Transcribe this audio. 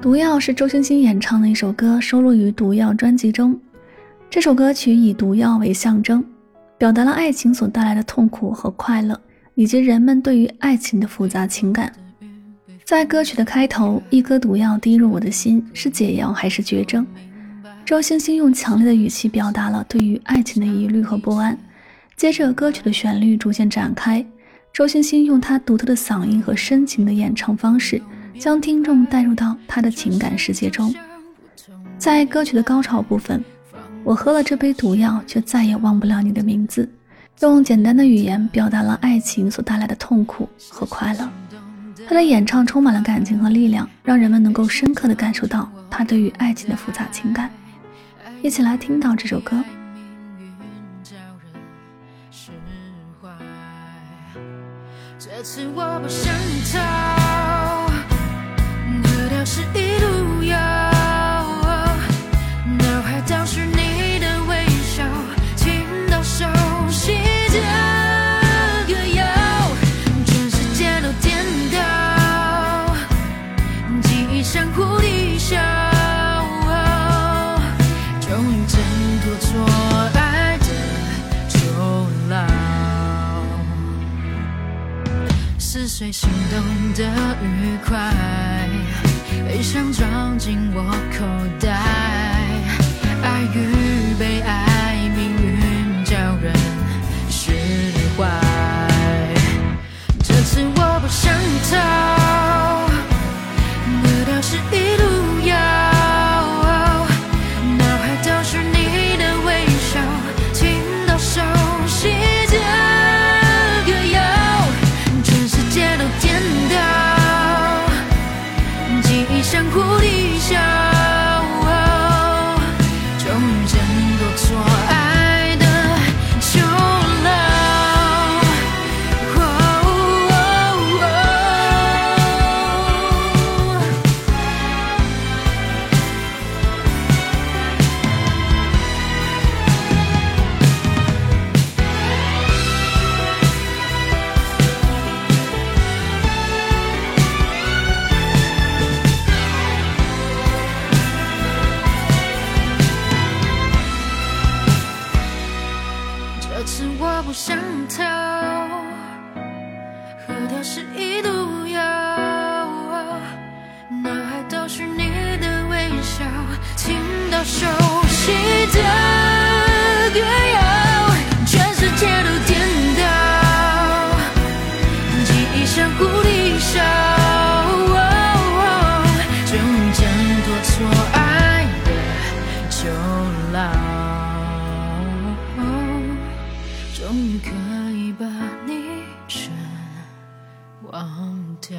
毒药是周星星演唱的一首歌，收录于《毒药》专辑中。这首歌曲以毒药为象征，表达了爱情所带来的痛苦和快乐，以及人们对于爱情的复杂情感。在歌曲的开头，一颗毒药滴入我的心，是解药还是绝症？周星星用强烈的语气表达了对于爱情的疑虑和不安。接着，歌曲的旋律逐渐展开，周星星用他独特的嗓音和深情的演唱方式。将听众带入到他的情感世界中。在歌曲的高潮部分，我喝了这杯毒药，却再也忘不了你的名字。用简单的语言表达了爱情所带来的痛苦和快乐。他的演唱充满了感情和力量，让人们能够深刻的感受到他对于爱情的复杂情感。一起来听到这首歌。这次我不想逃。哭一笑，终于挣脱错爱的囚牢，撕碎心动的愉快。悲伤装进我口袋，我不想逃，喝掉是一毒药，脑海都是你的微笑，听到熟悉的歌谣，全世界都颠倒，记忆像蝴蝶笑，终于挣脱错爱的囚牢。终于可以把你全忘掉。